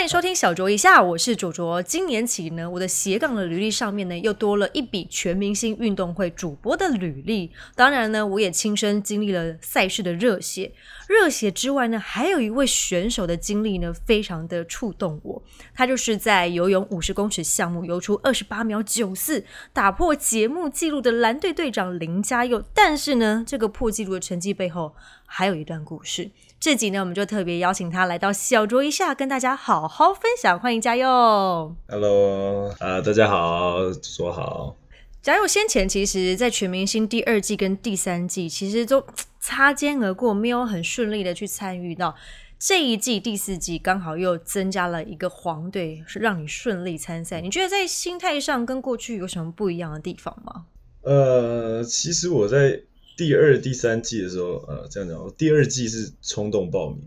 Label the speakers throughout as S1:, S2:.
S1: 欢迎收听小卓一下，我是卓卓。今年起呢，我的斜杠的履历上面呢，又多了一笔全明星运动会主播的履历。当然呢，我也亲身经历了赛事的热血。热血之外呢，还有一位选手的经历呢，非常的触动我。他就是在游泳五十公尺项目游出二十八秒九四，打破节目纪录的蓝队队长林嘉佑。但是呢，这个破纪录的成绩背后，还有一段故事。这集呢，我们就特别邀请他来到小酌一下，跟大家好好分享。欢迎嘉佑。
S2: Hello，啊、大家好，说好。
S1: 嘉佑先前其实，在全明星第二季跟第三季，其实都擦肩而过，没有很顺利的去参与到这一季第四季，刚好又增加了一个黄队，是让你顺利参赛。你觉得在心态上跟过去有什么不一样的地方吗？
S2: 呃，其实我在第二、第三季的时候，呃，这样讲，我第二季是冲动报名，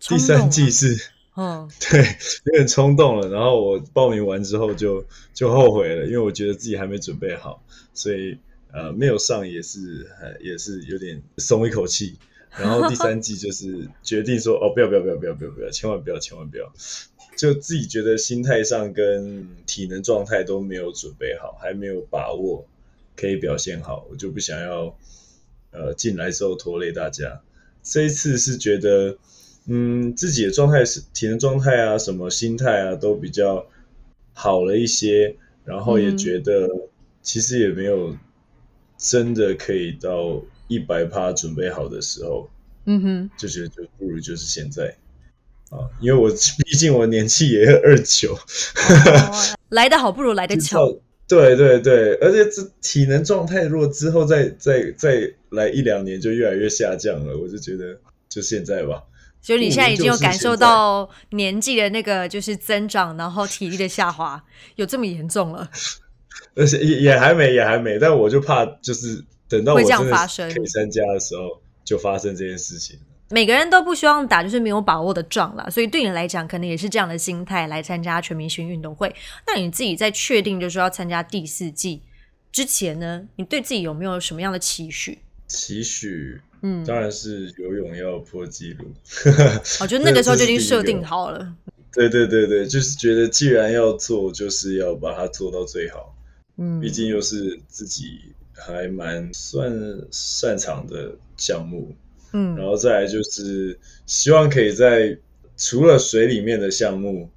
S2: 第三季是
S1: 嗯，
S2: 对有点冲动了。然后我报名完之后就就后悔了，因为我觉得自己还没准备好，所以呃没有上也是呃也是有点松一口气。然后第三季就是决定说，哦，不要不要不要不要不要不要，千万不要千万不要，就自己觉得心态上跟体能状态都没有准备好，还没有把握可以表现好，我就不想要呃进来之后拖累大家。这一次是觉得，嗯，自己的状态是体能状态啊，什么心态啊，都比较好了一些，然后也
S1: 嗯
S2: 觉得其实也没有真的可以到一百趴准备好的时候，
S1: 嗯哼，
S2: 就觉得就不如就是现在啊，因为我 毕竟我年纪也二九，
S1: 哦来得好不如来得巧。
S2: 对对对，而且这体能状态如果之后再再再来一两年就越来越下降了，我就觉得就现在吧。
S1: 所以你现在已经有感受到年纪的那个就是增长，然后体力的下滑，有这么严重了？
S2: 而且也也还没也还没，但我就怕就是等到我真的可以参加的时候，就发生这件事情。
S1: 每个人都不希望打就是没有把握的仗啦，所以对你来讲，可能也是这样的心态来参加全明星运动会。那你自己在确定就是要参加第四季之前呢，你对自己有没有什么样的期许？
S2: 期许
S1: 嗯，
S2: 当然是游泳要破纪录。
S1: 我觉得那个时候就已经设定好了。
S2: 对对对对，就是觉得既然要做，就是要把它做到最好。
S1: 嗯，
S2: 毕竟又是自己还蛮算擅长的项目，
S1: 嗯
S2: 然后再来就是希望可以在除了水里面的项目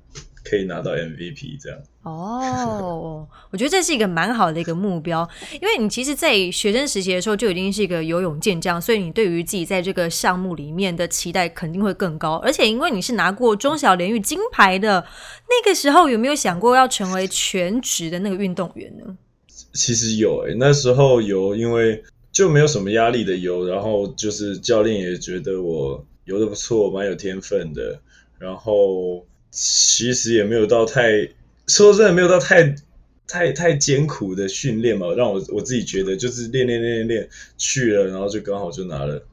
S2: 可以拿到 MVP 这样。
S1: 哦，我觉得这是一个蛮好的一个目标，因为你其实，在学生时期的时候就已经是一个游泳健将，所以你对于自己在这个项目里面的期待肯定会更高。而且，因为你是拿过中小联运金牌的，那个时候有没有想过要成为全职的那个运动员呢？
S2: 其实有诶、那时候有，因为就没有什么压力的游，然后就是教练也觉得我游的不错，蛮有天分的，然后其实也没有到太说真的没有到太太太艰苦的训练嘛，让我我自己觉得就是练练练练练去了，然后就刚好就拿了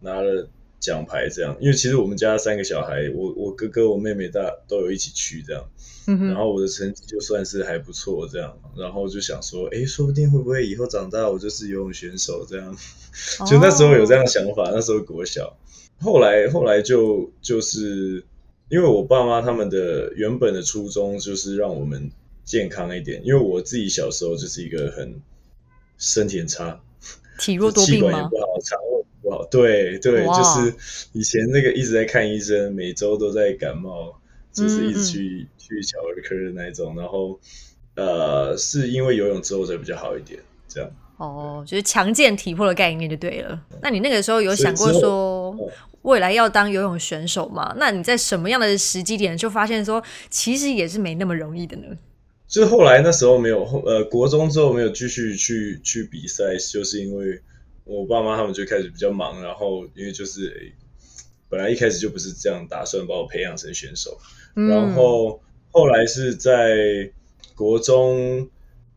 S2: 拿了奖牌这样，因为其实我们家三个小孩，我我哥哥我妹妹大都有一起去这样。
S1: 嗯，
S2: 然后我的成绩就算是还不错，这样，然后就想说，哎，说不定会不会以后长大我就是游泳选手这样，就那时候有这样想法，那时候国小，后来后来就就是因为我爸妈他们的原本的初衷就是让我们健康一点，因为我自己小时候就是一个很身体很差，
S1: 体弱多病吗？
S2: 管也不好，肠胃不好，对对，就是以前那个一直在看医生，每周都在感冒，就是一直
S1: 嗯
S2: 去、去小儿科的那一种，然后呃，是因为游泳之后才比较好一点，这样。
S1: 哦，就是强健体魄的概念就对了。那你那个时候有想过说
S2: 哦
S1: 未来要当游泳选手吗？那你在什么样的时机点就发现说，其实也是没那么容易的呢？
S2: 就是后来那时候没有后呃国中之后没有继续去去比赛，就是因为我爸妈他们就开始比较忙，然后因为就是、诶本来一开始就不是这样打算把我培养成选手，
S1: 嗯。
S2: 然后后来是在国中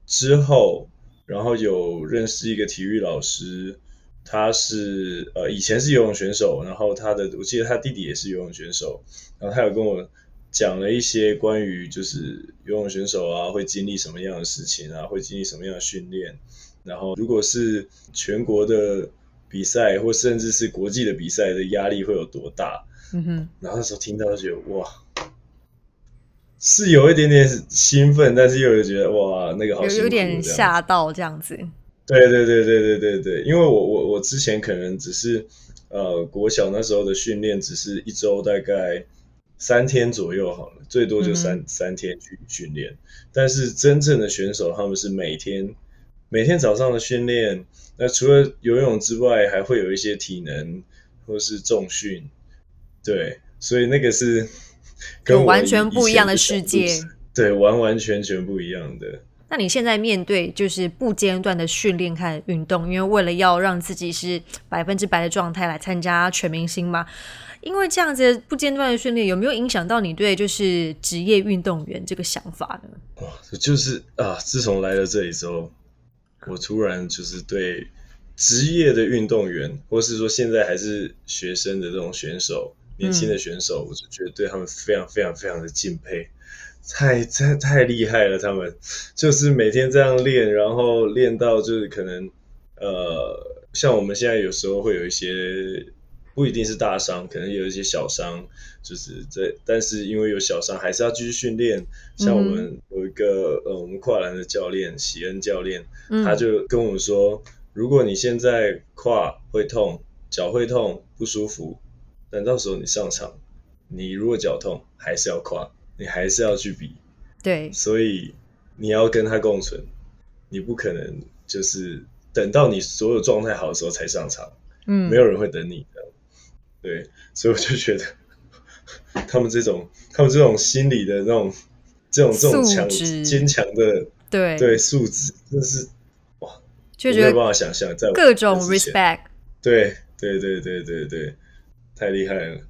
S2: 之后，然后有认识一个体育老师，他是呃以前是游泳选手，然后他的我记得他弟弟也是游泳选手，然后他有跟我讲了一些关于就是游泳选手啊会经历什么样的事情啊，会经历什么样的训练，然后如果是全国的比赛，或甚至是国际的比赛的压力会有多大？
S1: 嗯哼，
S2: 然后那时候听到就觉得哇，是有一点点兴奋，但是又有觉得哇，那个好
S1: 有点吓到这样子。
S2: 对对对对对对对，因为我我我之前可能只是呃国小那时候的训练，只是一周大概三天左右好了，最多就三、三天去训练。但是真正的选手他们是每天每天早上的训练，那除了游泳之外，还会有一些体能或是重训，对，所以那个是跟
S1: 完全不一样的世界
S2: 对，完完全全不一样的。
S1: 那你现在面对就是不间断的训练和运动，因为为了要让自己是百分之百的状态来参加全明星嘛，因为这样子不间断的训练，有没有影响到你对就是职业运动员这个想法呢？
S2: 哇，就是啊，自从来了这里之后，我突然就是对职业的运动员，或是说现在还是学生的这种选手，年轻的选手，我就觉得对他们非常非常非常的敬佩，太太太厉害了，他们就是每天这样练，然后练到就是可能呃，像我们现在有时候会有一些。不一定是大伤，可能有一些小伤，就是这，但是因为有小伤，还是要继续训练。像我们有一个呃，我们跨栏的教练喜恩教练，
S1: 嗯。
S2: 他就跟我们说，如果你现在跨会痛，脚会痛不舒服，但到时候你上场，你如果脚痛，还是要跨，你还是要去比，
S1: 对，
S2: 所以你要跟他共存，你不可能就是等到你所有状态好的时候才上场，
S1: 嗯，
S2: 没有人会等你。的。对，所以我就觉得 他们这种，他们这种心理的那种，这种这种强坚强的
S1: 对
S2: 对素质，真是哇
S1: 就觉得
S2: 没有办法想象，在我
S1: 各种 respect。
S2: 对对对对对对，太厉害了。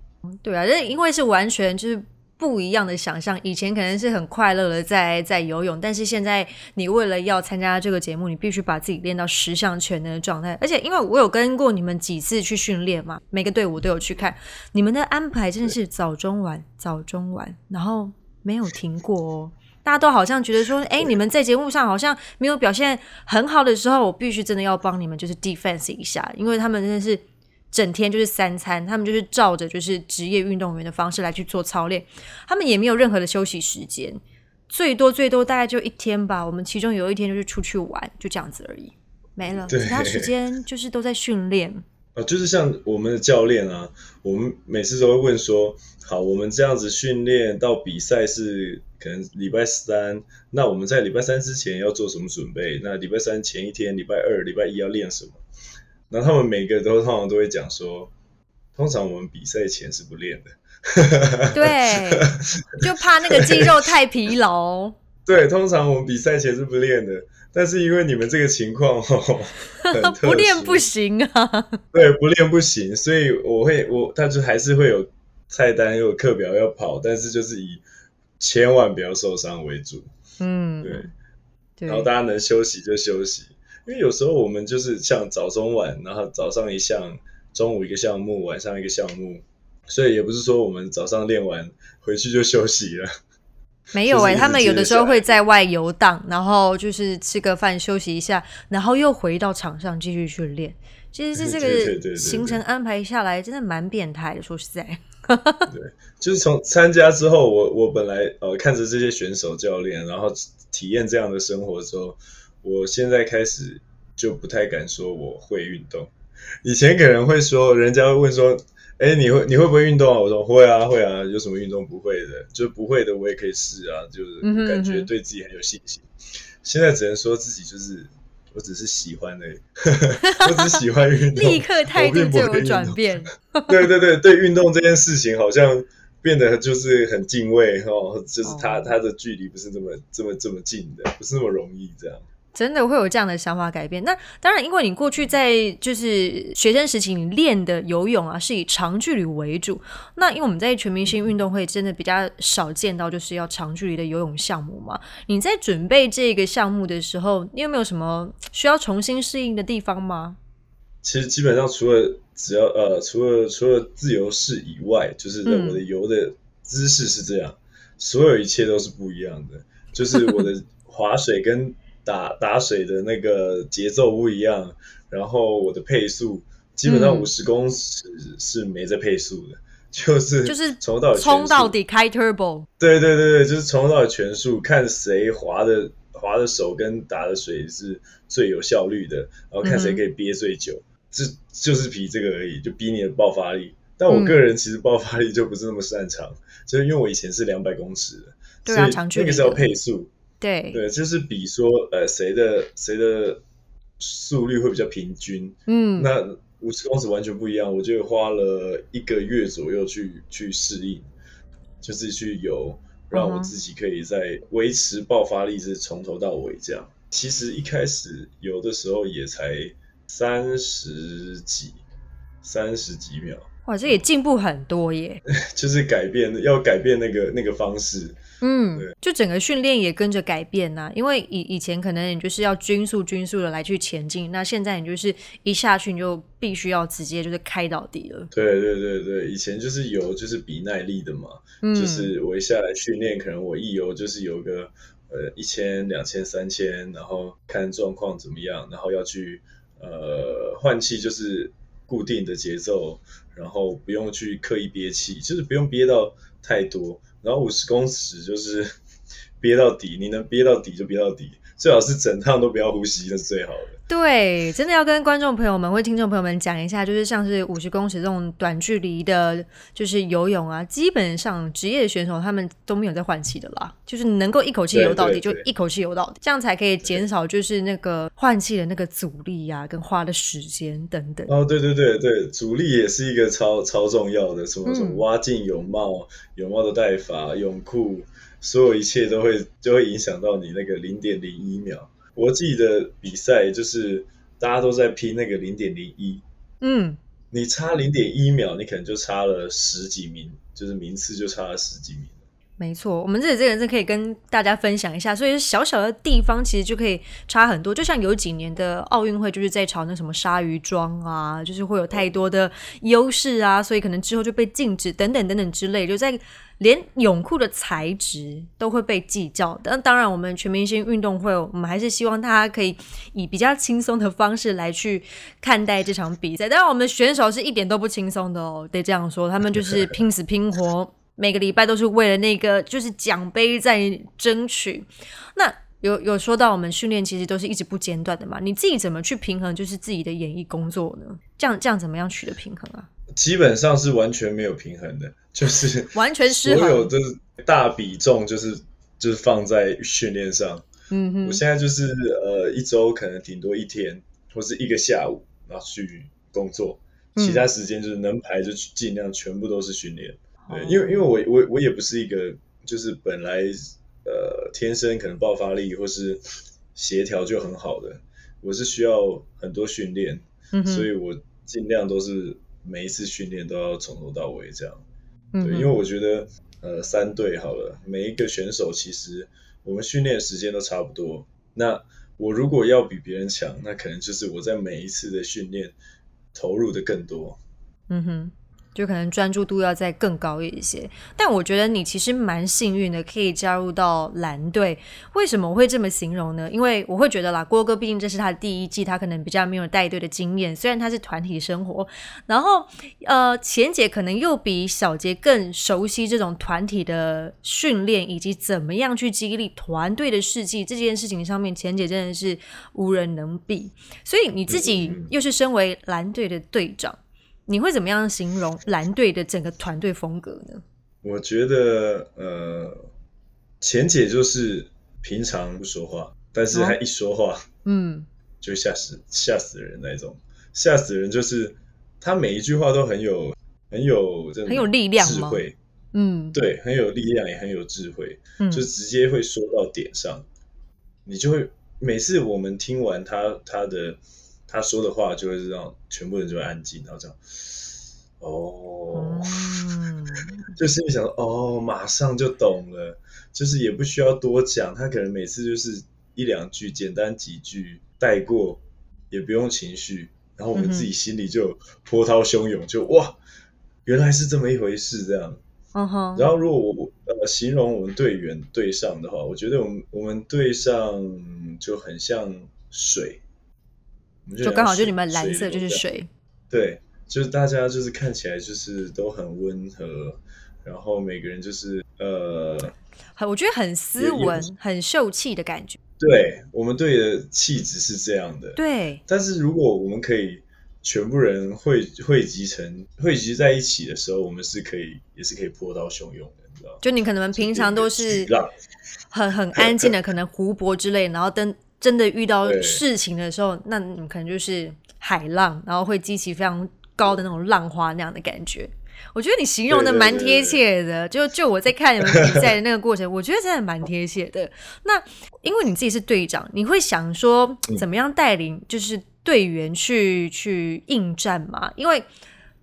S1: 对啊，这因为是完全就是不一样的想象。以前可能是很快乐的在在游泳，但是现在你为了要参加这个节目，你必须把自己练到十项全能的状态。而且因为我有跟过你们几次去训练嘛，每个队伍都有去看，你们的安排真的是早中晚早中晚，然后没有停过哦。大家都好像觉得说，哎，你们在节目上好像没有表现很好的时候，我必须真的要帮你们就是 defense 一下，因为他们真的是整天就是三餐，他们就是照着就是职业运动员的方式来去做操练，他们也没有任何的休息时间，最多最多大概就一天吧。我们其中有一天就是出去玩，就这样子而已，没了，其他时间就是都在训练。
S2: 啊，就是像我们的教练啊，我们每次都会问说，好，我们这样子训练到比赛是可能礼拜三，那我们在礼拜三之前要做什么准备？那礼拜三前一天，礼拜二、礼拜一要练什么？然后他们每个都通常都会讲说，通常我们比赛前是不练的。
S1: 对，就怕那个肌肉太疲劳。
S2: 对，通常我们比赛前是不练的，但是因为你们这个情况哦，很 特
S1: 不练不行啊！
S2: 对，不练不行，所以我会我他就还是会有菜单有课表要跑，但是就是以千万不要受伤为主，
S1: 嗯，
S2: 对然后大家能休息就休息，因为有时候我们就是像早中晚，然后早上一项，中午一个项目，晚上一个项目，所以也不是说我们早上练完回去就休息了，
S1: 没有哎、他们有的时候会在外游荡，然后就是吃个饭休息一下，然后又回到场上继续去练。其实是这个行程安排下来，真的蛮变态的。说实在，对
S2: 就是从参加之后，我我本来呃看着这些选手教练，然后体验这样的生活之后，我现在开始就不太敢说我会运动。以前可能会说，人家会问说，哎，你会你会不会运动啊？我说会啊会啊，有什么运动不会的？就不会的我也可以试啊，就是感觉对自己很有信心。现在只能说自己就是。我只是喜欢而已，我只喜欢运动，
S1: 立刻态度就有转变。
S2: 对对对对，运动这件事情好像变得就是很敬畏哦，就是它
S1: 哦
S2: 它的距离不是这么这么这么近的，不是那么容易这样。
S1: 真的会有这样的想法改变。那当然，因为你过去在就是学生时期，你练的游泳啊是以长距离为主。那因为我们在全明星运动会真的比较少见到就是要长距离的游泳项目嘛。你在准备这个项目的时候，你有没有什么需要重新适应的地方吗？
S2: 其实基本上除了只要呃除了除了自由式以外，就是
S1: 嗯
S2: 我的游的姿势是这样，所有一切都是不一样的。就是我的划水跟打打水的那个节奏不一样，然后我的配速基本上
S1: 嗯。
S2: 五十公尺是没在配速的，就是
S1: 就是
S2: 从头到尾
S1: 冲到底开 turbo，
S2: 对对对对，就是从头到尾全速，看谁滑的滑的手跟打的水是最有效率的，然后看谁可以憋最久，这就是比这个而已，就比你的爆发力。但我
S1: 嗯。
S2: 个人其实爆发力就不是那么擅长，就是因为我以前是两百公尺的，
S1: 对啊
S2: 所以
S1: 长距离
S2: 那个是要配速，
S1: 对，
S2: 对，就是比说呃谁的谁的速率会比较平均，
S1: 嗯，
S2: 那五十公尺完全不一样，我就花了一个月左右去去适应，就是去游，让我自己可以在维持爆发力是从头到尾这样。其实一开始游的时候也才三十几，三十几秒，
S1: 哇，这也进步很多耶。
S2: 就是改变要改变那个那个方式。
S1: 嗯
S2: 对，
S1: 就整个训练也跟着改变呐、因为以以前可能你就是要均速均速的来去前进，那现在你就是一下去你就必须要直接就是开到底了。
S2: 对对对对，以前就是游就是比耐力的嘛，
S1: 嗯，
S2: 就是我一下来训练，可能我一游就是游个呃一千、两千、三千，然后看状况怎么样，然后要去呃换气，就是固定的节奏，然后不用去刻意憋气，就是不用憋到太多，然后五十公尺就是 憋到底，你能憋到底就憋到底，最好是整趟都不要呼吸，那是最好的。
S1: 对，真的要跟观众朋友们或听众朋友们讲一下，就是像是五十公尺这种短距离的，就是游泳啊，基本上职业选手他们都没有在换气的啦，就是能够一口气游到底就一口气游到底，这样才可以减少就是那个换气的那个阻力啊，跟花的时间等等。
S2: 哦，对对对对，阻力也是一个超超重要的，什么什么
S1: 嗯
S2: 蛙镜泳帽、泳帽的戴法、泳裤，所有一切都会就会影响到你那个零点零一秒。国际的比赛就是大家都在拼那个零点零一，
S1: 嗯，
S2: 你差零点一秒，你可能就差了十几名，就是名次就差了十几名。
S1: 没错，我们这里这个是可以跟大家分享一下，所以小小的地方其实就可以差很多。就像有几年的奥运会就是在炒那什么鲨鱼装啊，就是会有太多的优势啊，所以可能之后就被禁止等等等等之类，就在连泳裤的材质都会被计较。但当然，我们全明星运动会，我们还是希望大家可以以比较轻松的方式来去看待这场比赛。当然，我们选手是一点都不轻松的哦，得这样说，他们就是拼死拼活。每个礼拜都是为了那个就是奖杯在争取。那有有说到我们训练其实都是一直不间断的嘛？你自己怎么去平衡就是自己的演艺工作呢？这样这样怎么样取得平衡啊？
S2: 基本上是完全没有平衡的，就是
S1: 完全失衡
S2: 所有的大比重就是就是放在训练上。
S1: 嗯哼，
S2: 我现在就是呃一周可能顶多一天或是一个下午，然后去工作，
S1: 嗯
S2: 其他时间就是能排就尽量全部都是训练。对，
S1: 哦
S2: 因为因为我我我也不是一个就是本来呃天生可能爆发力或是协调就很好的，我是需要很多训练，
S1: 嗯，
S2: 所以我尽量都是每一次训练都要从头到尾这样。对，
S1: 嗯
S2: 因为我觉得呃三队好了，每一个选手其实我们训练时间都差不多。那我如果要比别人强，那可能就是我在每一次的训练投入的更多。
S1: 嗯哼，就可能专注度要再更高一些。但我觉得你其实蛮幸运的，可以加入到蓝队。为什么我会这么形容呢？因为我会觉得啦，郭哥毕竟这是他的第一季，他可能比较没有带队的经验。虽然他是团体生活，然后呃，钱姐可能又比小杰更熟悉这种团体的训练，以及怎么样去激励团队的士气。这件事情上面，钱姐真的是无人能比。所以你自己又是身为蓝队的队长。你会怎么样形容蓝队的整个团队风格呢？
S2: 我觉得呃，钱姐就是平常不说话，但是她一说话
S1: 嗯
S2: 就吓死吓死人那种，吓死人就是她每一句话都很有很有这种
S1: 很有力量
S2: 智慧，
S1: 嗯
S2: 对，很有力量也很有智慧。
S1: 嗯，
S2: 就直接会说到点上，你就会每次我们听完他他的他说的话，就会让全部人就会安静，然后这样，哦，
S1: 嗯。
S2: 就心里想，哦，马上就懂了，就是也不需要多讲，他可能每次就是一两句，简单几句带过，也不用情绪，然后我们自己心里就波涛汹涌，就哇，原来是这么一回事，这样。
S1: 嗯哼，
S2: 然后如果我呃呃形容我们队员对上的话，我觉得我们我们对上就很像水，
S1: 就刚好就你们蓝色就是水，
S2: 对，就是大家就是看起来就是都很温和，然后每个人就是呃，
S1: 很我觉得很斯文、很秀气的感觉。
S2: 对我们队的气质是这样的。
S1: 对，
S2: 但是如果我们可以全部人汇汇集成汇集在一起的时候，我们是可以也是可以波涛汹涌的，你知道吗？
S1: 就你可能平常都是很很安静的，可能湖泊之类，然后等真的遇到事情的时候，那你们可能就是海浪，然后会激起非常高的那种浪花那样的感觉。我觉得你形容的蛮贴切的，就就我在看你们比赛的那个过程，我觉得真的蛮贴切的。那因为你自己是队长，你会想说
S2: 嗯
S1: 怎么样带领就是队员去去应战嘛？因为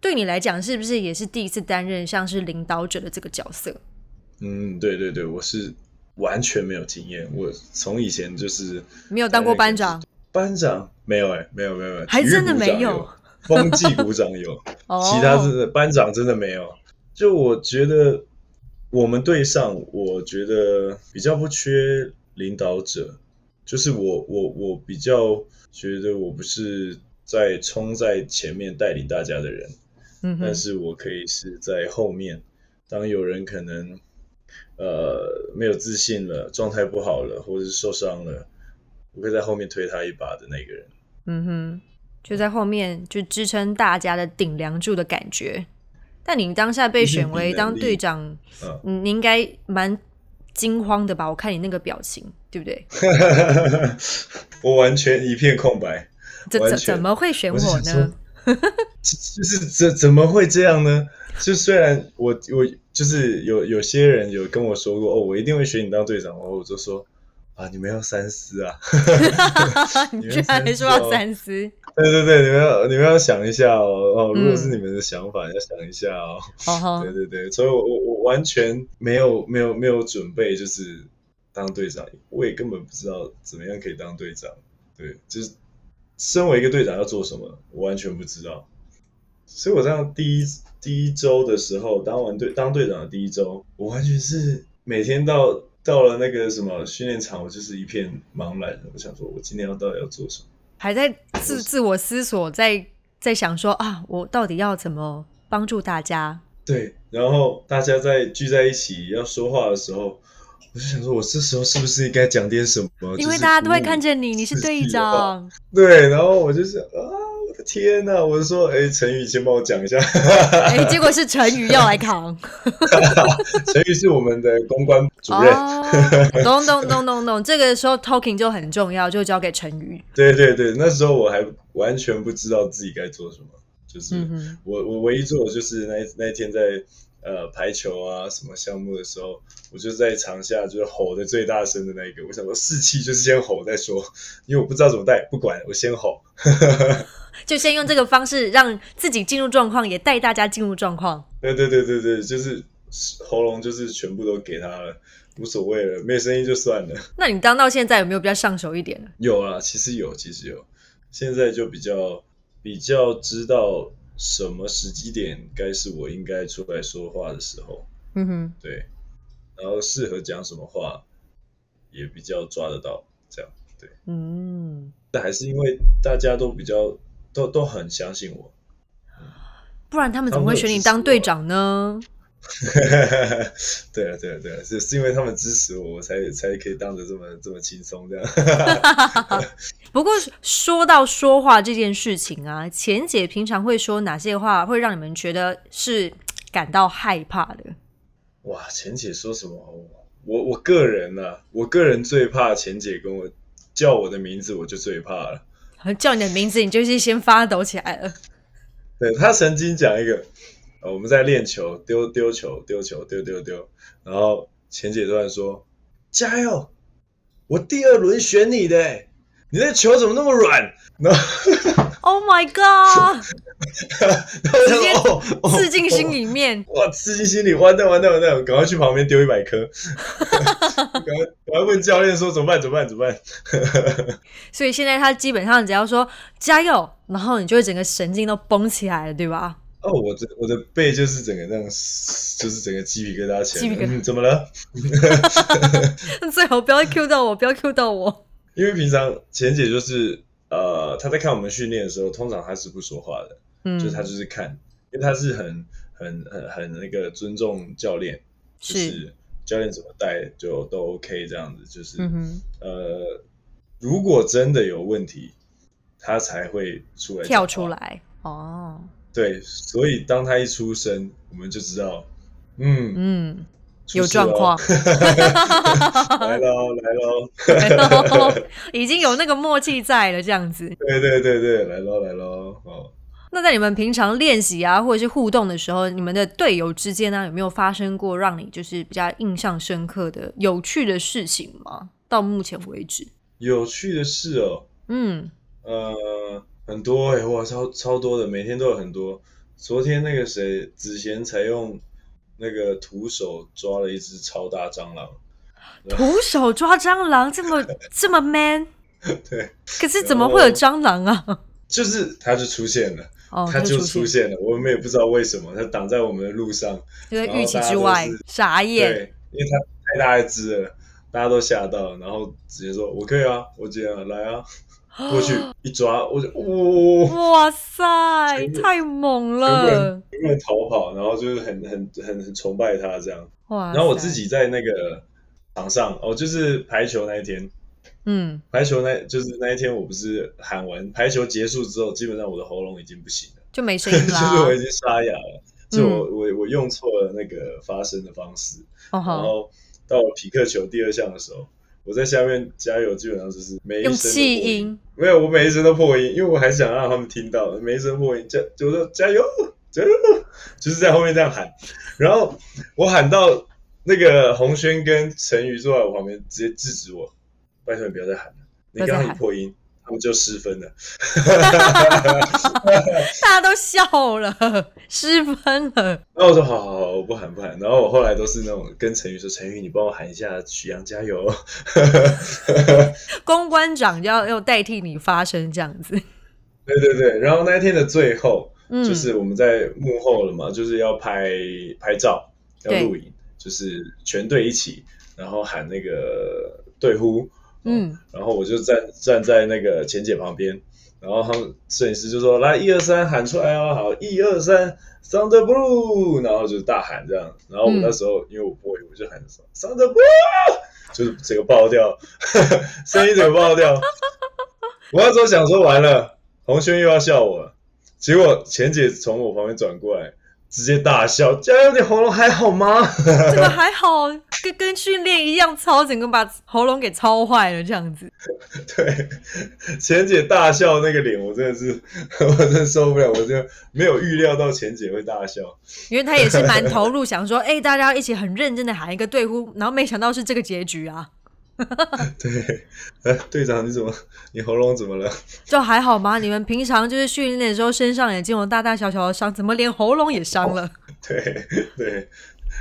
S1: 对你来讲，是不是也是第一次担任像是领导者的这个角色？
S2: 嗯，对对对，我是完全没有经验，我从以前就是
S1: 没有当过班长，
S2: 班长？没有哎、没有没有没有，
S1: 还真的没有？
S2: 风纪股长有，
S1: 哦，
S2: 其他真的班长真的没有。就我觉得我们队上，我觉得比较不缺领导者，就是我我我比较觉得我不是在冲在前面带领大家的人，
S1: 嗯
S2: 但是我可以是在后面，当有人可能呃没有自信了，状态不好了，或者是受伤了，我会在后面推他一把的那个人。
S1: 嗯哼，就在后面就支撑大家的顶梁柱的感觉。但你当下被选为当队长，你应该蛮惊慌的吧？我看你那个表情，对不对？
S2: 我完全一片空白。
S1: 怎怎怎么会选
S2: 我
S1: 呢？
S2: 就是怎 怎么会这样呢？就虽然我我就是有有些人有跟我说过哦，我一定会选你当队长，然后我就说啊，你们要三思啊，
S1: 你居然还说要三思，
S2: 对对对，你们要你们要想一下哦哦，如果是
S1: 嗯
S2: 你们的想法，要想一下哦。对对对，所以我我我完全没有没有没有准备，就是当队长，我也根本不知道怎么样可以当队长。对，就是身为一个队长要做什么，我完全不知道。所以我这样第一第一周的时候，当完队当队长的第一周，我完全是每天到到了那个什么训练场，我就是一片茫然。我想说，我今天要到底要做什么？
S1: 还在自自我思索，在在想说啊，我到底要怎么帮助大家？
S2: 对，然后大家在聚在一起要说话的时候，我就想说，我这时候是不是应该讲点什么？
S1: 因为大家都会看见你，你是队长，
S2: 对，然后我就想啊，天呐！我就说，哎，陈宇，先帮我讲一下。
S1: 哎，结果是陈宇要来扛。
S2: 陈宇是我们的公关主任。
S1: 哦，懂懂懂懂懂，这个时候 talking 就很重要，就交给陈宇。
S2: 对对对，那时候我还完全不知道自己该做什么，就是我我唯一做的就是那那一天在呃排球啊什么项目的时候，我就在场下就是吼的最大声的那一个。我想说士气就是先吼再说，因为我不知道怎么带，不管我先吼。
S1: 就先用这个方式让自己进入状况，也带大家进入状况。
S2: 对对对对对，就是喉咙就是全部都给他了，无所谓了，没声音就算了。
S1: 那你当到现在有没有比较上手一点呢？
S2: 有啊，其实有，其实有。现在就比较比较知道什么时机点该是我应该出来说话的时候，
S1: 嗯哼，
S2: 对，然后适合讲什么话也比较抓得到，这样对。
S1: 嗯，
S2: 但还是因为大家都比较都都很相信我，
S1: 不然他们怎么会选你当队长呢？
S2: 对啊，对啊，对啊，是是因为他们支持我，我才才可以当得这么这么轻松这样。
S1: 不过说到说话这件事情啊，钱姐平常会说哪些话会让你们觉得是感到害怕的？
S2: 哇，钱姐说什么？我我个人呢、啊，我个人最怕钱姐跟我叫我的名字，我就最怕了。
S1: 叫你的名字，你就是先发抖起来了。
S2: 对她曾经讲一个，呃，我们在练球，丢丢球，丢球，丢丢丢，然后前姐突然说：“加油，我第二轮选你的欸，你的球怎么那么软？”然后
S1: Oh my god！
S2: 直
S1: 接
S2: 哦哦
S1: 刺进心里面。
S2: 哇，刺进心里，完蛋完蛋完蛋，赶快去旁边丢一百颗，赶快赶快问教练说怎么办怎么办怎么办？
S1: 所以现在他基本上只要说加油，然后你就会整个神经都绷起来了，对吧？
S2: 哦，我的我的背就是整个那样，就是整个鸡皮疙瘩起来。
S1: 鸡皮疙瘩
S2: 嗯怎么了？
S1: 最好不要 Q 到我，不要 Q 到我。
S2: 因为平常钱姐就是呃，她在看我们训练的时候，通常她是不说话的，
S1: 嗯，
S2: 就是她就是看，因为她是很很很很那个尊重教练，就是是教练怎么带就都 OK 这样子，就是、
S1: 嗯，
S2: 呃，如果真的有问题，她才会出来
S1: 跳。出来哦，
S2: 对，所以当他一出生，我们就知道，嗯，
S1: 嗯，有状况
S2: 咯，来喽来喽，
S1: 已经有那个默契在了，这样子。
S2: 对对对对，来喽来喽，哦。
S1: 那在你们平常练习啊，或者是互动的时候，你们的队友之间呢、有没有发生过让你就是比较印象深刻的、有趣的事情吗？到目前为止，
S2: 有趣的事哦，
S1: 嗯，
S2: 呃，很多哎、哇，超超多的，每天都有很多。昨天那个谁，子贤才用那个徒手抓了一只超大蟑螂，
S1: 徒手抓蟑螂这么 这么 man，
S2: 对，
S1: 可是怎么会有蟑螂啊？
S2: 就是它就出现了，
S1: 哦，
S2: 它就
S1: 出
S2: 出现了，我们也不知道为什么，它挡在我们的路上，
S1: 就在预期之外，傻眼。
S2: 对，因为它太大一只了，大家都吓到，然后直接说我可以啊，我接啊，来啊，过去一抓，我就哇、
S1: 哇塞，太猛了
S2: 人！全部人逃跑，然后就是很很很很崇拜他这样。
S1: 哇，
S2: 然后我自己在那个场上，哦，就是排球那一天，
S1: 嗯，
S2: 排球那就是那一天，我不是喊完排球结束之后，基本上我的喉咙已经不行了，
S1: 就没声音了
S2: 就是。我已经沙哑了，就我、我我用错了那个发声的方式，然
S1: 哦然，
S2: 后到了匹克球第二项的时候。我在下面加油，基本上就是每一声
S1: 用气音，
S2: 没有，我每一声都破音，因为我还想让他们听到，每一声破音，加，就说加油，加油，就是在后面这样喊。然后我喊到那个洪轩跟陈宇坐在我旁边，直接制止我，拜托你不要再喊了，你刚刚一破音，就失分了。
S1: 大家都笑了，失分了。
S2: 然后我说好好好，我不喊不喊。然后我后来都是那种跟陈宇说，陈宇你帮我喊一下，许阳加油。
S1: 公关长要要代替你发声这样子，
S2: 对对对，然后那一天的最后，
S1: 嗯，
S2: 就是我们在幕后了嘛，就是要拍拍照，要
S1: 对
S2: 录影，就是全队一起，然后喊那个队呼，
S1: 嗯，
S2: 然后我就站站在那个钱姐旁边，然后他们摄影师就说来一二三喊出来哦，好一二三，Thunder Blue，然后就是大喊这样，然后我
S1: 嗯
S2: 那时候、因为我不会，我就喊 Thunder Blue，就是整个爆掉，声音整个爆掉，我那时候想说完了，洪轩又要笑我了。结果钱姐从我旁边转过来，直接大笑：“加油，你喉咙还好吗
S1: 这个还好，跟跟训练一样操，整个把喉咙给操坏了这样子。”
S2: 对，钱姐大笑那个脸，我真的是，我真的受不了，我就没有预料到钱姐会大笑。
S1: 因为她也是蛮投入，想说，哎、大家一起很认真的喊一个队呼，然后没想到是这个结局啊，
S2: 对，哎，队长你怎么，你喉咙怎么了？
S1: 就还好吗？你们平常就是训练的时候，身上也经有大大小小的伤，怎么连喉咙也伤了？
S2: 对对，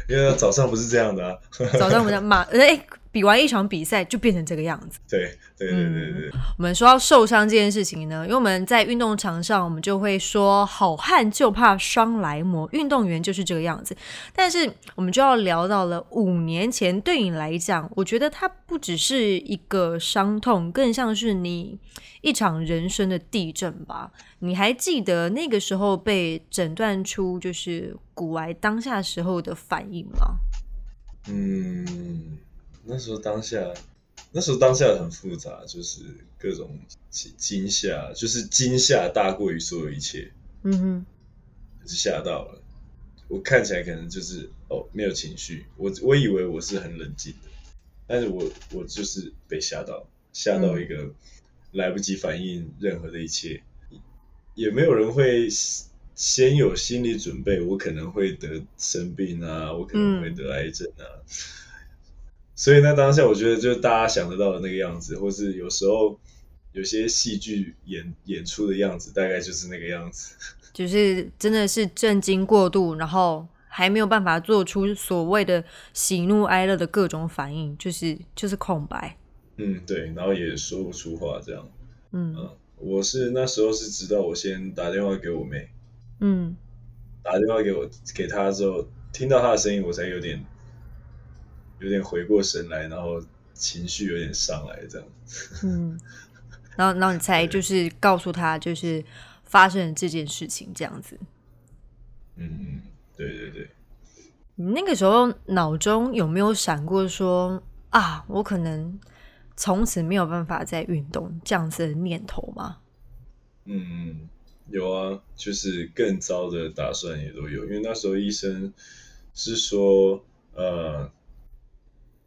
S2: 因为早上不是这样的啊。
S1: 早上我们讲马，哎、比完一场比赛就变成这个样子。
S2: 对对对对对，
S1: 我们说到受伤这件事情呢，因为我们在运动场上，我们就会说好汉就怕伤来磨，运动员就是这个样子。但是我们就要聊到了五年前，对你来讲，我觉得它不只是一个伤痛，更像是你一场人生的地震吧。你还记得那个时候被诊断出就是骨癌当下时候的反应吗？
S2: 嗯，那时候当下，那时候当下很复杂，就是各种惊惊吓，就是惊吓大过于所有一切，
S1: 嗯哼，
S2: 就吓到了。我看起来可能就是哦没有情绪，我我以为我是很冷静的，但是我我就是被吓到，吓到一个来不及反应任何的一切，也没有人会先有心理准备，我可能会得生病啊，我可能会得癌症啊。所以那当下，我觉得就是大家想得到的那个样子，或是有时候有些戏剧演演出的样子，大概就是那个样子。
S1: 就是真的是震惊过度，然后还没有办法做出所谓的喜怒哀乐的各种反应，就是就是空白。
S2: 嗯，对，然后也说不出话，这样。
S1: 嗯
S2: 嗯，我是那时候是直到我先打电话给我妹，
S1: 嗯
S2: 打电话给我给她之后，听到她的声音，我才有点有点回过神来，然后情绪有点上来，这样。
S1: 嗯，然后然后你才就是告诉他，就是发生了这件事情这样子。
S2: 嗯嗯，对对对。
S1: 你那个时候脑中有没有闪过说啊，我可能从此没有办法再运动这样子的念头吗？
S2: 嗯，有啊，就是更糟的打算也都有，因为那时候医生是说，呃，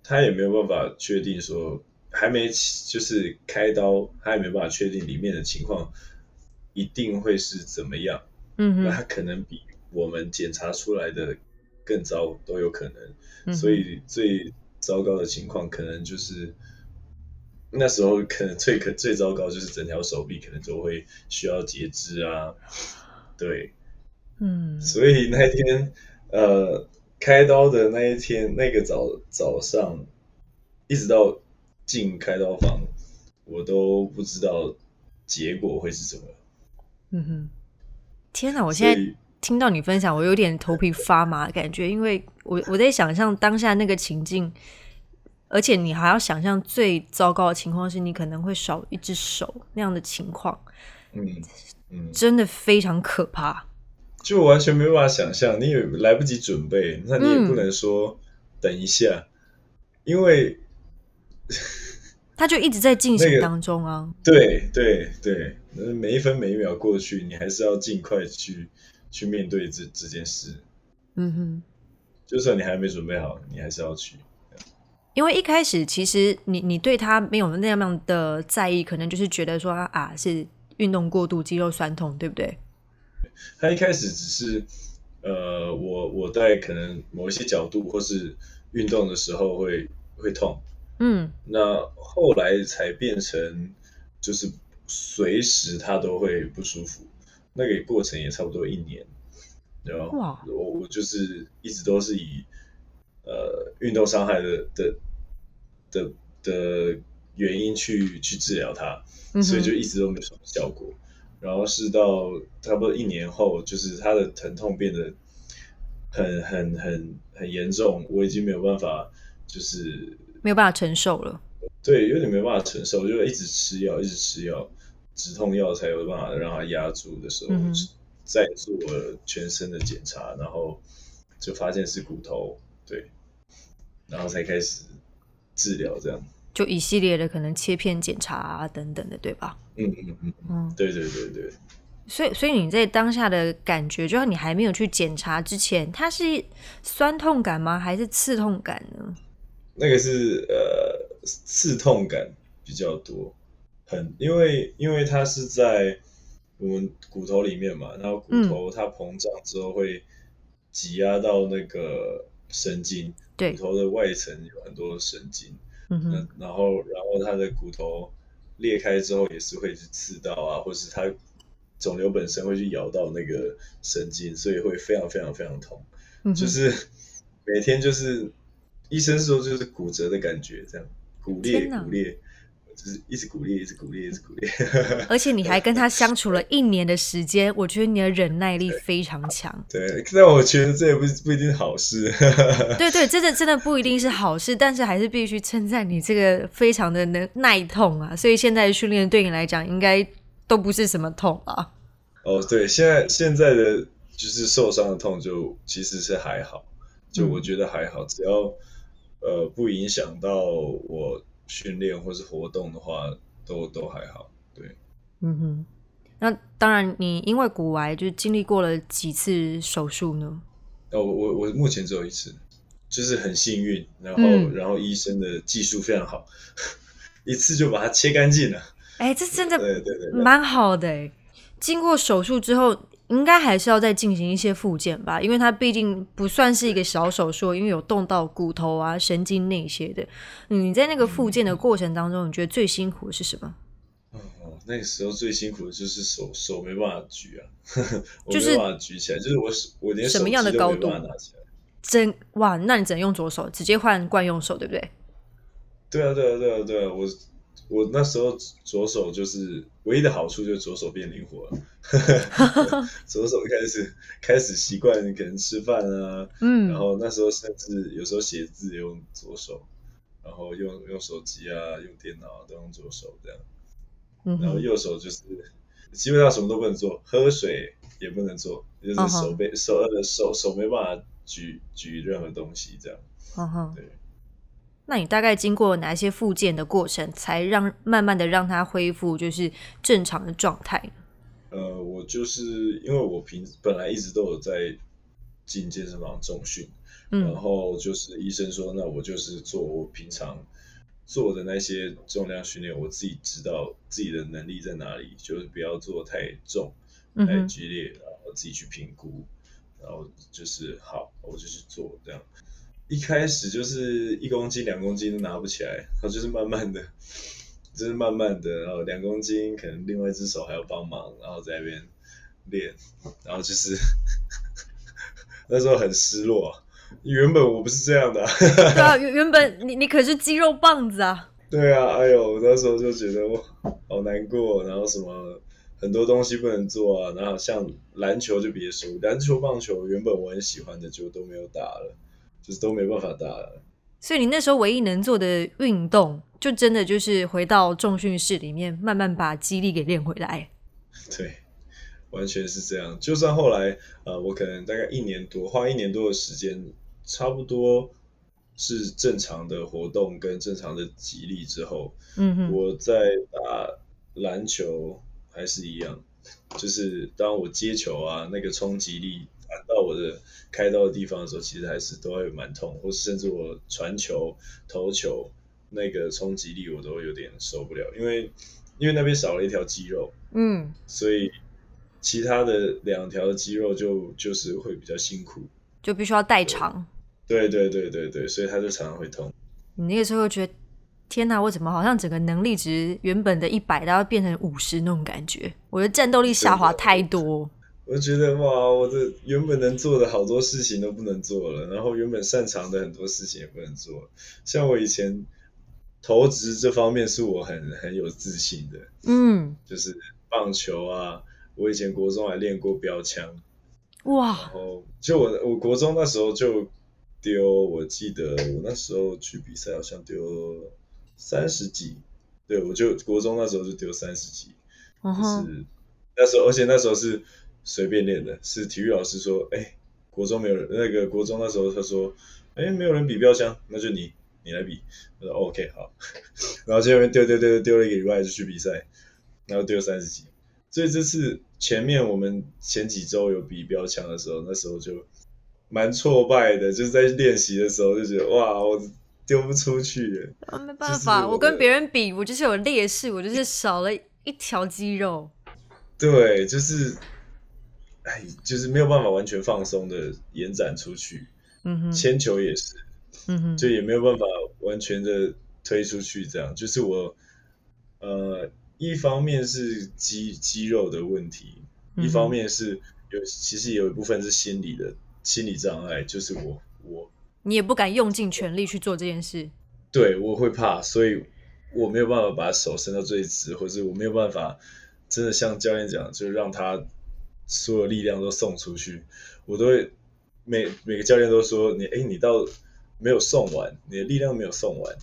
S2: 他也没有办法确定说，还没就是开刀，他也没办法确定里面的情况一定会是怎么样。
S1: 嗯哼，
S2: 那他可能比我们检查出来的更糟都有可能，所以最糟糕的情况可能就是那时候可能最可最糟糕就是整条手臂可能就会需要截肢啊，对，
S1: 嗯，
S2: 所以那天呃开刀的那一天那个早早上一直到进开刀房，我都不知道结果会是什么。
S1: 嗯哼，天哪！我现在。听到你分享，我有点头皮发麻的感觉，因为我我在想象当下那个情境，而且你还要想象最糟糕的情况是你可能会少一只手那样的情况，
S2: 嗯嗯，
S1: 真的非常可怕，
S2: 就完全没办法想象，你也来不及准备，那你也不能说等一下，因为
S1: 他就一直在进行当中啊，
S2: 对 对对，每一分每一秒过去，你还是要尽快去。去面对这这件事，
S1: 嗯哼，
S2: 就算你还没准备好，你还是要去。
S1: 因为一开始其实你你对他没有那样的在意，可能就是觉得说啊是运动过度肌肉酸痛，对不对？
S2: 他一开始只是呃，我我在可能某一些角度或是运动的时候会会痛，
S1: 嗯，
S2: 那后来才变成就是随时他都会不舒服。那个过程也差不多一年，然后我我就是一直都是以呃运动伤害的的的的原因去去治疗它，所以就一直都没什么效果。然后是到差不多一年后，就是他的疼痛变得很很很很严重，我已经没有办法，就是
S1: 没有办法承受了。
S2: 对，有点没办法承受，就一直吃药，一直吃药。止痛药才有办法让他压住的时候，再做全身的检查，然后就发现是骨头，对，然后才开始治疗，这样
S1: 就一系列的可能切片检查啊等等的，对吧？
S2: 嗯嗯嗯嗯，对对对对。
S1: 所以所以你在当下的感觉，就是你还没有去检查之前，它是酸痛感吗？还是刺痛感呢？
S2: 那个是呃刺痛感比较多。很，因为因为它是在我们骨头里面嘛，然后骨头它膨胀之后会挤压到那个神经，
S1: 对，
S2: 骨头的外层有很多神经，
S1: 嗯哼，
S2: 然后然后它的骨头裂开之后也是会去刺到啊，或是它肿瘤本身会去咬到那个神经，所以会非常非常非常痛，就是每天就是医生说就是骨折的感觉，这样骨裂骨裂。就是一直鼓励，一直鼓励，一直鼓励。
S1: 而且你还跟他相处了一年的时间，我觉得你的忍耐力非常强。
S2: 对，但我觉得这也不不一定是好事。
S1: 对对，真的真的不一定是好事，但是还是必须称赞你这个非常的能耐痛啊。所以现在的训练对你来讲，应该都不是什么痛啊。
S2: 哦，对，现在现在的就是受伤的痛，就其实是还好，就我觉得还好，只要呃不影响到我。训练或是活动的话，都都还好，对。
S1: 嗯哼，那当然，你因为骨癌就经历过了几次手术呢？
S2: 哦，我我目前只有一次，就是很幸运，然后然后医生的技术非常好，一次就把它切干净了。
S1: 哎，这真的
S2: 对对对，
S1: 蛮好的。经过手术之后。应该还是要再进行一些复健吧，因为它毕竟不算是一个小手术，因为有动到骨头啊、神经那些的。你在那个复健的过程当中，你觉得最辛苦的是什么？
S2: 哦，那个时候最辛苦的就是手手没办法举啊，我没办法举起来，就是我我连
S1: 什么样的高度
S2: 拿起来？
S1: 真哇，那你只能用左手，直接换惯用手，对不对？
S2: 对啊，对啊，对啊，对啊，我我那时候左手就是唯一的好处，就是左手变灵活了，左手开始开始习惯可能吃饭啊，
S1: 嗯，
S2: 然后那时候甚至有时候写字用左手，然后用用手机啊，用电脑啊都用左手这样，
S1: 嗯
S2: 然后，右手就是基本上什么都不能做，喝水也不能做，就是手背手呃手手没办法举举任何东西这样，
S1: 嗯哼。
S2: 对。
S1: 那你大概经过哪一些复健的过程，才让慢慢的让它恢复就是正常的状态？
S2: 呃，我就是因为我平本来一直都有在进健身房重训，嗯然
S1: 嗯
S2: 后就是医生说，那我就是做我平常做的那些重量训练，我自己知道自己的能力在哪里，就是不要做太重、太
S1: 嗯哼，
S2: 剧烈，然后自己去评估，然后就是好，我就去做这样。一开始就是一公斤、两公斤都拿不起来，然后就是慢慢的，就是慢慢的，然后两公斤可能另外一只手还要帮忙，然后在那边练，然后就是 那时候很失落、啊，原本我不是这样的、啊，
S1: 对啊，原原本你你可是肌肉棒子啊，
S2: 对啊，哎呦，我那时候就觉得我好难过，然后什么很多东西不能做啊，然后像篮球就别说，篮球、棒球原本我很喜欢的就都没有打了，就是都没办法打了。
S1: 所以你那时候唯一能做的运动，就真的就是回到重训室里面，慢慢把肌力给练回来。
S2: 对，完全是这样。就算后来呃，我可能大概一年多，花一年多的时间，差不多是正常的活动跟正常的肌力之后，
S1: 嗯哼，
S2: 我在打篮球还是一样，就是当我接球啊，那个冲击力弹到我的开刀的地方的时候，其实还是都会蛮痛，或是甚至我传球、投球那个冲击力我都有点受不了，因为因为那边少了一条肌肉，
S1: 嗯，
S2: 所以其他的两条肌肉就就是会比较辛苦。
S1: 就必须要代偿。
S2: 对对对对对，所以他就常常会痛。
S1: 你那个时候会觉得，天哪，我怎么好像整个能力值原本的一百，然后变成五十那种感觉？我的战斗力下滑太多。
S2: 我觉得哇，我的原本能做的好多事情都不能做了，然后原本擅长的很多事情也不能做。像我以前投资这方面是我很很有自信的，
S1: 嗯，
S2: 就是棒球啊，我以前国中还练过标枪，
S1: 哇。
S2: 然，后就我我国中那时候就丢，我记得我那时候去比赛好像丢三十几，对我就国中那时候就丢三十几，就是那时候，而且那时候是随便练的，是体育老师说，哎、国中没有人，那个国中那时候他说，哎、没有人比标枪，那就你，你来比。我说、哦 OK 好，然后这边丢丢丢丢了一个礼拜就去比赛，然后丢三十几。所以这次前面我们前几周有比标枪的时候，那时候就蛮挫败的，就是在练习的时候就觉得哇，我丢不出去。
S1: 啊没办法，
S2: 就是我
S1: 我跟别人比，我就是有劣势，我就是少了一条肌肉。
S2: 对，就是，哎，就是没有办法完全放松的延展出去。
S1: 嗯哼，
S2: 铅球也是，
S1: 嗯哼，
S2: 就也没有办法完全的推出去。这样，就是我，呃，一方面是肌肌肉的问题，一方面是有，其实有一部分是心理的心理障碍，就是我我
S1: 你也不敢用尽全力去做这件事。
S2: 对我会怕，所以我没有办法把手伸到最直，或是我没有办法真的像教练讲，就让他所有力量都送出去。我都会每每个教练都说你，哎，你到没有送完，你的力量没有送完，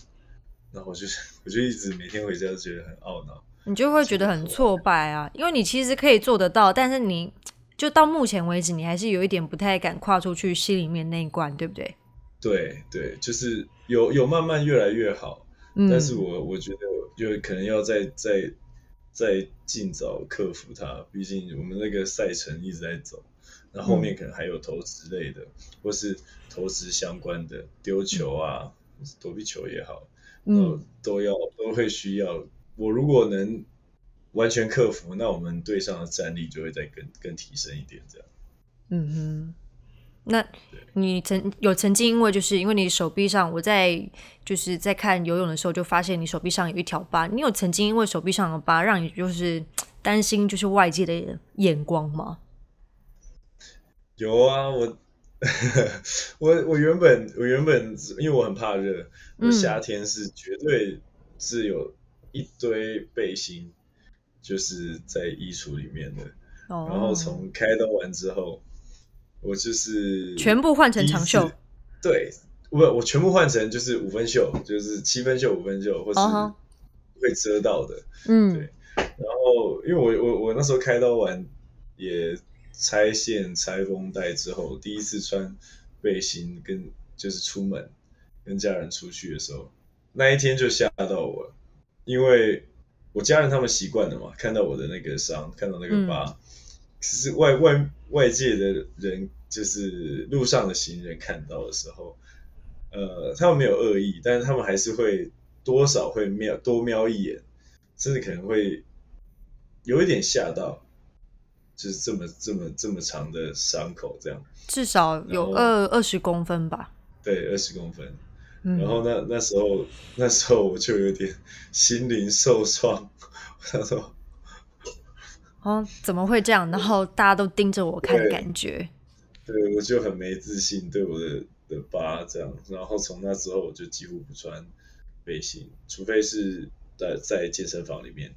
S2: 然后我就我就一直每天回家都觉得很懊恼。
S1: 你就会觉得很挫败啊，因为你其实可以做得到，但是你就到目前为止，你还是有一点不太敢跨出去心里面那一关，对不对？
S2: 对对，就是有有慢慢越来越好，
S1: 嗯，
S2: 但是我我觉得就可能要再再再尽早克服它，毕竟我们那个赛程一直在走，那后面可能还有投资类的，或是投资相关的丢球啊、躲避球也好，都要都会需要。我如果能完全克服，那我们队上的战力就会再更更提升一点，这样。
S1: 嗯哼，那你曾有曾经因为就是因为你手臂上，我在就是在看游泳的时候就发现你手臂上有一条疤，你有曾经因为手臂上的疤让你就是担心就是外界的眼光吗？
S2: 有啊，我 我我原本我原本因为我很怕热，我
S1: 嗯。
S2: 夏天是绝对是有一堆背心，就是在衣橱里面的。
S1: 哦，
S2: 然后从开刀完之后，我就是
S1: 全部换成长袖。
S2: 对，不，我全部换成就是五分袖，就是七分袖、五分袖，或是会遮到的。
S1: 嗯
S2: 对然后，因为我我我那时候开刀完也拆线、拆绷带之后，第一次穿背心跟就是出门跟家人出去的时候，那一天就吓到我了，因为我家人他们习惯了嘛，看到我的那个伤，看到那个疤，可是外外外界的人，就是路上的行人看到的时候，呃，他们没有恶意，但是他们还是会多少会瞄多瞄一眼，甚至可能会有一点吓到，就是这么这么这么长的伤口这样，
S1: 至少有二二十公分吧。
S2: 对，二十公分。
S1: 嗯，
S2: 然后那那时候那时候我就有点心灵受创，我想说，
S1: 哦，怎么会这样？然后大家都盯着我看，
S2: 对
S1: 感觉
S2: 对我就很没自信，对我的的疤这样。然后从那之后我就几乎不穿背心，除非是在在健身房里面，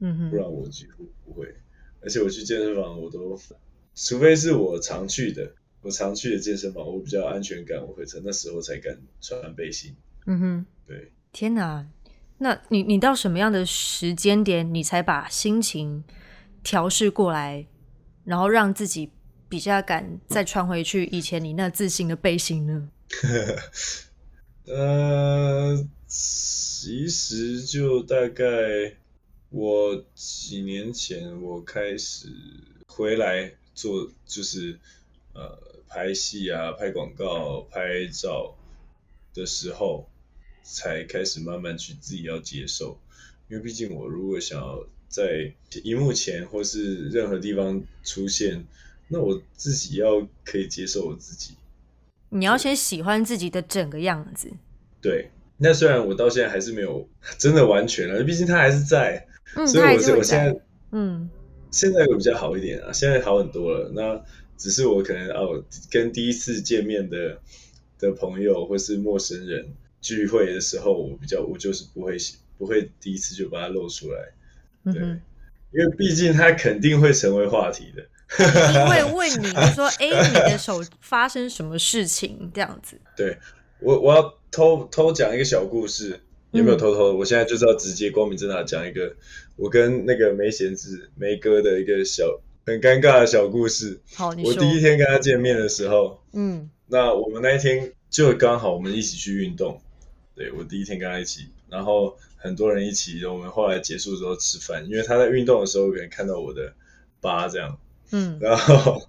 S1: 嗯哼，
S2: 不然我几乎不会。而且我去健身房，我都除非是我常去的，我常去的健身房，我比较安全感，我会在那时候才敢穿背心。
S1: 嗯哼。
S2: 对，
S1: 天哪，那你你到什么样的时间点，你才把心情调试过来，然后让自己比较敢再穿回去以前你那自信的背心呢？
S2: 呃，其实就大概我几年前我开始回来做，就是呃拍戏啊、拍广告、拍照的时候，才开始慢慢去自己要接受，因为毕竟我如果想要在荧幕前或是任何地方出现，那我自己要可以接受我自己。
S1: 你要先喜欢自己的整个样子。
S2: 对，那虽然我到现在还是没有真的完全了，毕竟他还是在，
S1: 嗯，
S2: 所以我
S1: 是
S2: 我现在
S1: 嗯
S2: 现在有比较好一点啊，现在好很多了。那只是我可能哦，跟第一次见面的的朋友或是陌生人聚会的时候，我比较我就是不会不会第一次就把它露出来，对
S1: 嗯，
S2: 因为毕竟他肯定会成为话题的。
S1: 一定会问你，就 说：“哎、你的手发生什么事情？”这样子。
S2: 对我，我要偷偷讲一个小故事，有没有
S1: 偷
S2: 偷偷？我现在就是要直接光明正大地讲一个我跟那个梅贤子梅哥的一个小很尴尬的小故事。
S1: 好，你说。
S2: 我第一天跟他见面的时候，
S1: 嗯
S2: 那我们那一天就刚好我们一起去运动，对我第一天跟他一起，然后很多人一起，我们后来结束之后吃饭，因为他在运动的时候可能看到我的疤这样，
S1: 嗯
S2: 然后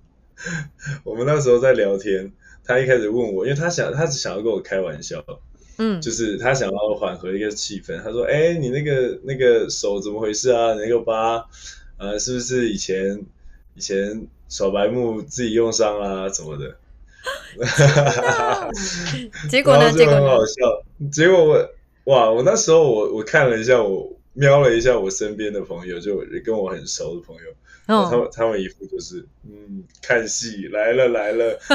S2: 我们那时候在聊天，他一开始问我，因为他想他只想要跟我开玩笑，
S1: 嗯，
S2: 就是他想要缓和一个气氛。他说：“哎、你那个那个手怎么回事啊？你那个疤，呃，是不是以前以前小白木自己用伤啊什么的？”
S1: 结果呢？
S2: 然后就很
S1: 结果呢？
S2: 好笑。结果我哇，我那时候我我看了一下，我瞄了一下我身边的朋友，就跟我很熟的朋友，他
S1: 嗯，
S2: 们他们一副就是嗯，看戏来了来了。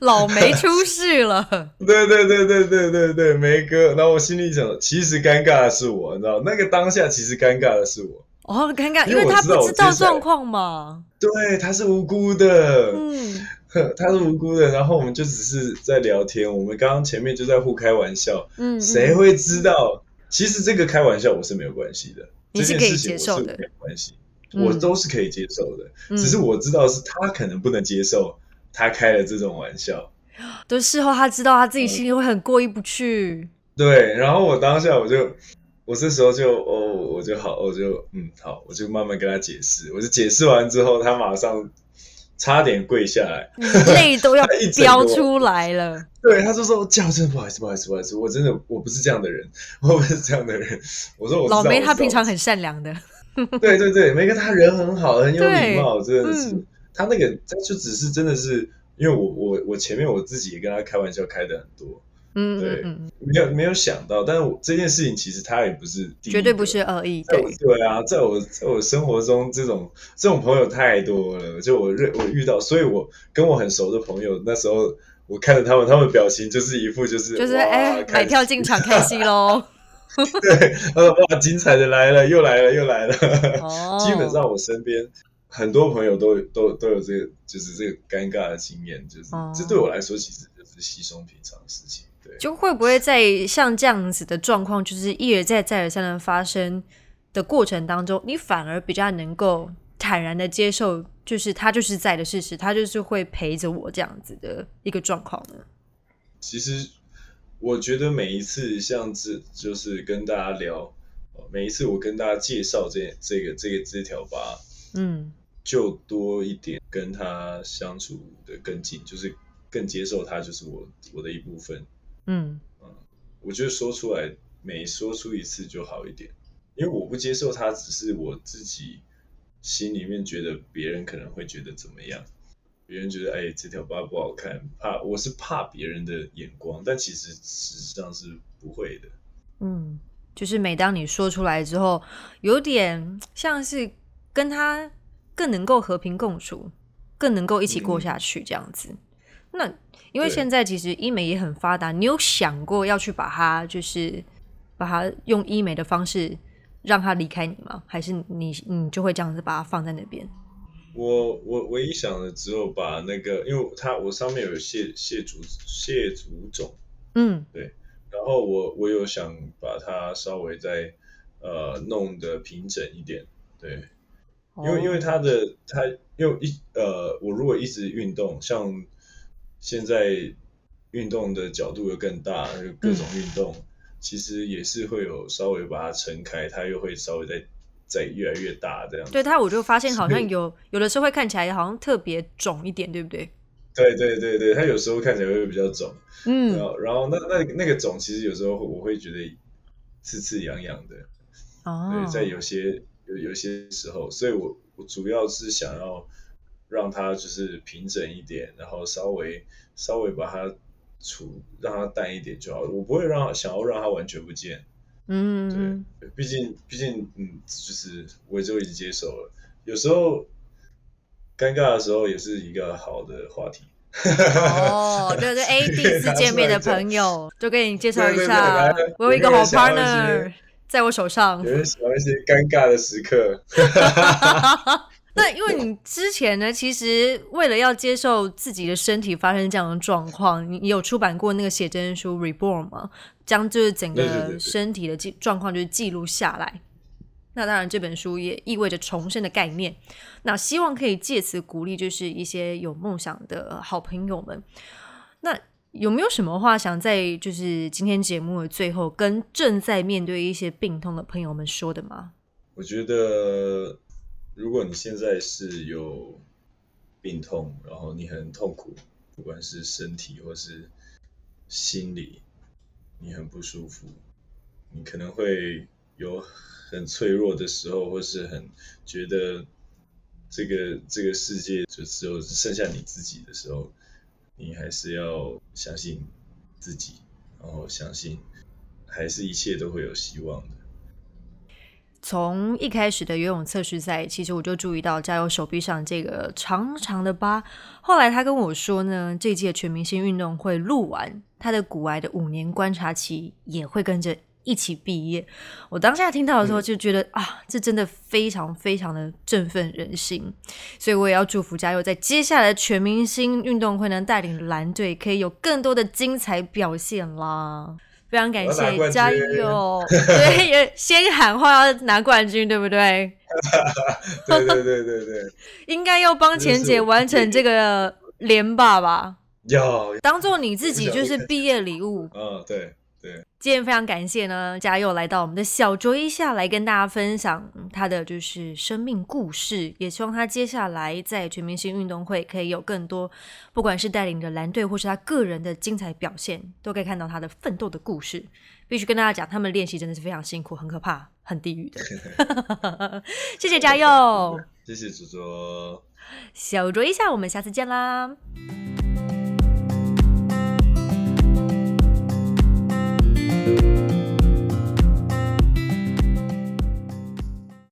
S1: 老梅出事了。
S2: 对对对对对对对，梅哥。然后我心里想，其实尴尬的是我，你知道，那个当下其实尴尬的是我。
S1: 哦，尴尬，
S2: 因
S1: 因为他不知道状况嘛。
S2: 对，他是无辜的，
S1: 嗯
S2: 他是无辜的。然后我们就只是在聊天，我们刚刚前面就在互开玩笑，
S1: 嗯，
S2: 谁会知道？其实这个开玩笑我是没有关系的，这
S1: 你是可以接受的
S2: 没有关系，
S1: 嗯
S2: 我都是可以接受的。
S1: 嗯
S2: 只是我知道是他可能不能接受，他开了这种玩笑。
S1: 都事后他知道他自己心里会很过意不去。
S2: 对，然后我当下我就，我这时候就哦，我就好，我就嗯好，我就慢慢跟他解释。我就解释完之后，他马上差点跪下来。
S1: 泪都要 飙出来了。
S2: 对，他就说：“叫声不好意思，不好意思，不好意思，我真的我不是这样的人，我不是这样的人。”我说：“我
S1: 老梅他平常很善良的，
S2: 对对 对，梅哥他人很好，很有礼貌，真的是。
S1: 嗯
S2: 他那个他就只是真的是，因为我我我前面我自己也跟他开玩笑开的很多，
S1: 嗯
S2: 对没有没有想到，但是我这件事情其实他也不是
S1: 绝对不是恶意，对，
S2: 对啊，在我在我生活中，这种这种朋友太多了，就我认我遇到，所以我跟我很熟的朋友，那时候我看着他们，他们表情就是一副就是
S1: 就是
S2: 哇
S1: 哎，
S2: 看
S1: 买票进场看戏喽。
S2: 对，他说哇，精彩的来了，又来了，又来了。
S1: 哦
S2: 基本上我身边很多朋友都都都有这个，就是这个尴尬的经验，就是、
S1: 哦
S2: 这对我来说其实就是稀松平常的事情。对，
S1: 就会不会在像这样子的状况，就是一而再、再而三的发生的过程当中，你反而比较能够坦然的接受，就是他就是在的事实，他就是会陪着我这样子的一个状况呢？
S2: 其实我觉得每一次像这就是跟大家聊，呃每一次我跟大家介绍这这个这个这条吧，
S1: 嗯
S2: 就多一点跟他相处的更近，就是更接受他就是我我的一部分。
S1: 嗯
S2: 我觉得说出来每说出一次就好一点，因为我不接受他，只是我自己心里面觉得别人可能会觉得怎么样，别人觉得哎这条疤不好看，怕我是怕别人的眼光，但其实事实上是不会的。
S1: 嗯，就是每当你说出来之后，有点像是跟他更能够和平共处，更能够一起过下去这样子。那因为
S2: 对。
S1: 现在其实医美也很发达，你有想过要去把它就是把它用医美的方式让它离开你吗？还是你你就会这样子把它放在那边？
S2: 我我唯一想的只有把那个，因为它我上面有蟹蟹足蟹足肿，
S1: 嗯。对。
S2: 然后我我有想把它稍微再呃弄得平整一点，对，因为因为
S1: 哦
S2: 它的它因为一呃，我如果一直运动，像现在运动的角度又更大，就各种运动，其实也是会有稍微把它撑开，它又会稍微再再越来越大这样子。
S1: 对它，我就发现好像有有的时候会看起来好像特别肿一点，对不对？
S2: 对对对对，它有时候看起来会比较肿，嗯然
S1: 嗯
S2: 后然后那那那个肿其实有时候我会觉得刺刺痒痒的，
S1: 哦
S2: 对，，在有些有有些时候，所以我我主要是想要让它就是平整一点，然后稍微稍微把它除让它淡一点就好了。我不会让它想要让它完全不见，
S1: 嗯
S2: 对，毕竟毕竟嗯，就是我就已经接受了。有时候尴尬的时候也是一个好的话题。
S1: 哦，对 对，A 第一次见面的朋友，就给你介绍一
S2: 对对
S1: 下
S2: 对，
S1: 我有一个好 partner 在我手上
S2: 有。人喜欢一些尴尬的时刻，
S1: 那因为你之前呢，其实为了要接受自己的身体发生这样的状况，你你有出版过那个写真书《Reborn》吗？将就是整个身体的记状况就是记录下来。那当然，这本书也意味着重生的概念。那希望可以借此鼓励，就是一些有梦想的好朋友们。那有没有什么话想在就是今天节目的最后，跟正在面对一些病痛的朋友们说的吗？
S2: 我觉得，如果你现在是有病痛，然后你很痛苦，不管是身体或是心理，你很不舒服，你可能会有很脆弱的时候，或是很觉得这个这个世界就只有剩下你自己的时候，你还是要相信自己，然后相信还是一切都会有希望的。
S1: 从一开始的游泳测试赛，其实我就注意到加油手臂上这个长长的疤。后来他跟我说呢，这届全明星运动会录完，他的骨癌的五年观察期也会跟着一起毕业。我当下听到的时候就觉得、啊，这真的非常非常的振奋人心。所以我也要祝福加油，在接下来的全明星运动会呢，带领蓝队可以有更多的精彩表现啦。非常感谢，加油！对，也先喊话要拿冠军，对不对？
S2: 对对对对对，
S1: 应该要帮钱姐完成这个连霸吧，
S2: 要，
S1: 当做你自己就是毕业礼物。
S2: 嗯，对对，
S1: 今天非常感谢呢，嘉佑来到我们的小酌一下来跟大家分享他的就是生命故事，也希望他接下来在全明星运动会可以有更多，不管是带领着蓝队或是他个人的精彩表现，都可以看到他的奋斗的故事。必须跟大家讲，他们练习真的是非常辛苦，很可怕，很地狱的。谢谢嘉佑，
S2: 谢谢主卓。
S1: 小酌一下，我们下次见啦。